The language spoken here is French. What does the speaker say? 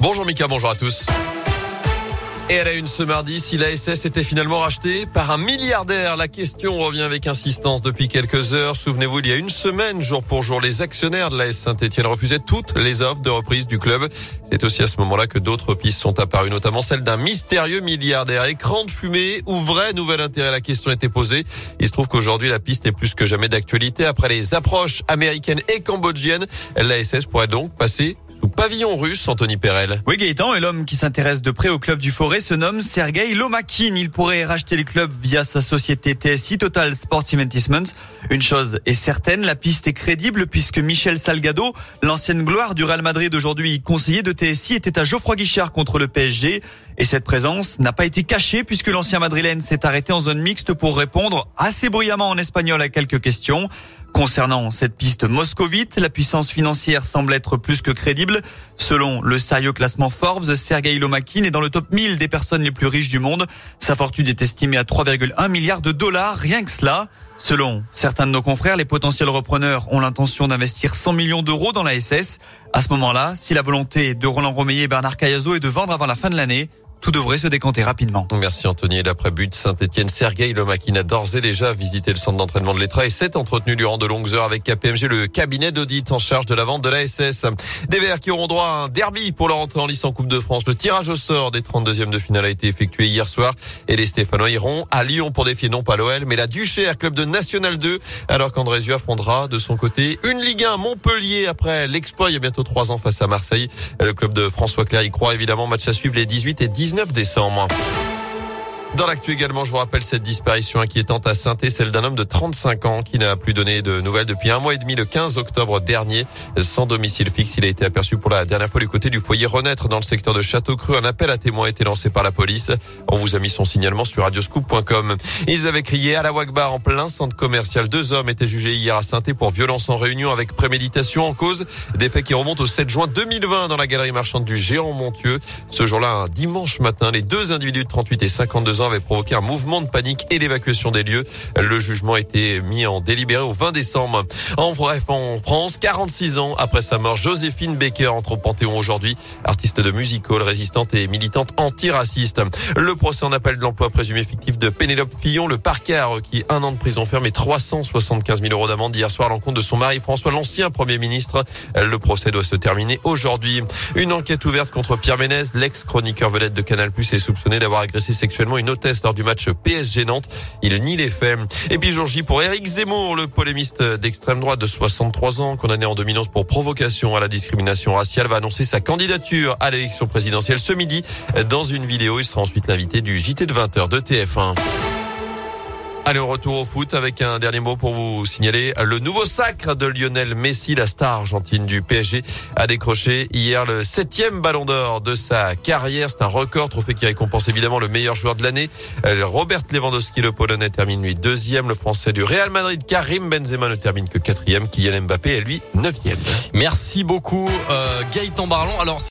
Bonjour Mika, bonjour à tous. Et elle a une ce mardi, si la SS était finalement rachetée par un milliardaire, la question revient avec insistance depuis quelques heures. Souvenez-vous, il y a une semaine, jour pour jour, les actionnaires de la S Saint-Etienne refusaient toutes les offres de reprise du club. C'est aussi à ce moment-là que d'autres pistes sont apparues, notamment celle d'un mystérieux milliardaire. Écran de fumée ou vrai nouvel intérêt La question était posée. Il se trouve qu'aujourd'hui, la piste est plus que jamais d'actualité. Après les approches américaines et cambodgiennes, la SS pourrait donc passer sous pavillon russe, Anthony Perel. Oui, Gaëtan, et l'homme qui s'intéresse de près au club du Forêt se nomme Sergei Lomakin. Il pourrait racheter le club via sa société TSI, Total Sports Investment. Une chose est certaine, la piste est crédible puisque Michel Salgado, l'ancienne gloire du Real Madrid aujourd'hui conseiller de TSI, était à Geoffroy Guichard contre le PSG. Et cette présence n'a pas été cachée puisque l'ancien madrilène s'est arrêté en zone mixte pour répondre assez bruyamment en espagnol à quelques questions. Concernant cette piste moscovite, la puissance financière semble être plus que crédible. Selon le sérieux classement Forbes, Sergei Lomakin est dans le top 1000 des personnes les plus riches du monde. Sa fortune est estimée à 3,1 milliards de dollars, rien que cela. Selon certains de nos confrères, les potentiels repreneurs ont l'intention d'investir 100 millions d'euros dans la SS. À ce moment-là, si la volonté de Roland Romeyer et Bernard Cayazo est de vendre avant la fin de l'année, tout devrait se décanter rapidement. Merci Anthony. Et d'après but Saint-Etienne, Sergei Lomakin a d'ores et déjà visité le centre d'entraînement de l'Etra et s'est entretenu durant de longues heures avec KPMG, le cabinet d'audit en charge de la vente de la SS. Des Verts qui auront droit à un derby pour leur entrée en lice en Coupe de France. Le tirage au sort des 32e de finale a été effectué hier soir et les Stéphanois iront à Lyon pour défier non pas l'OL mais la Duchère, club de National 2, alors qu'Andrézieux affrontera de son côté une Ligue 1 Montpellier après l'exploit il y a bientôt trois ans face à Marseille. Le club de François Clair y croit évidemment. Match à suivre les 18 et 19 décembre. Dans l'actu également, je vous rappelle cette disparition inquiétante à saint celle d'un homme de 35 ans qui n'a plus donné de nouvelles depuis un mois et demi, le 15 octobre dernier, sans domicile fixe. Il a été aperçu pour la dernière fois du côté du foyer Renaître dans le secteur de Château-Cru. Un appel à témoins a été lancé par la police. On vous a mis son signalement sur radioscoop.com. Ils avaient crié à la Wagbar en plein centre commercial. Deux hommes étaient jugés hier à saint pour violence en réunion avec préméditation en cause des faits qui remontent au 7 juin 2020 dans la galerie marchande du Géant Montieux. Ce jour-là, dimanche matin, les deux individus de 38 et 52 avait provoqué un mouvement de panique et d'évacuation des lieux. Le jugement a été mis en délibéré au 20 décembre. En bref, en France, 46 ans après sa mort, Joséphine Baker entre au Panthéon aujourd'hui, artiste de musical, résistante et militante antiraciste. Le procès en appel de l'emploi présumé fictif de Pénélope Fillon, le parquet a requis un an de prison ferme et 375 000 euros d'amende hier soir à l'encontre de son mari François, l'ancien Premier ministre. Le procès doit se terminer aujourd'hui. Une enquête ouverte contre Pierre Ménez, l'ex-chroniqueur vedette de Canal+, est soupçonné d'avoir agressé sexuellement une lors du match PSG Nantes. Il nie les faits. Et puis jour J pour Éric Zemmour, le polémiste d'extrême droite de 63 ans, condamné en 2011 pour provocation à la discrimination raciale, va annoncer sa candidature à l'élection présidentielle ce midi. Dans une vidéo, il sera ensuite l'invité du JT de 20h de TF1. Allez, au retour au foot avec un dernier mot pour vous signaler le nouveau sacre de Lionel Messi, la star argentine du PSG, a décroché hier le septième ballon d'or de sa carrière. C'est un record, trophée qui récompense évidemment le meilleur joueur de l'année. Euh, Robert Lewandowski, le Polonais, termine lui deuxième. Le Français du Real Madrid, Karim Benzema, ne termine que quatrième. Kylian Mbappé est lui neuvième. Merci beaucoup, euh, Gaëtan Barlon.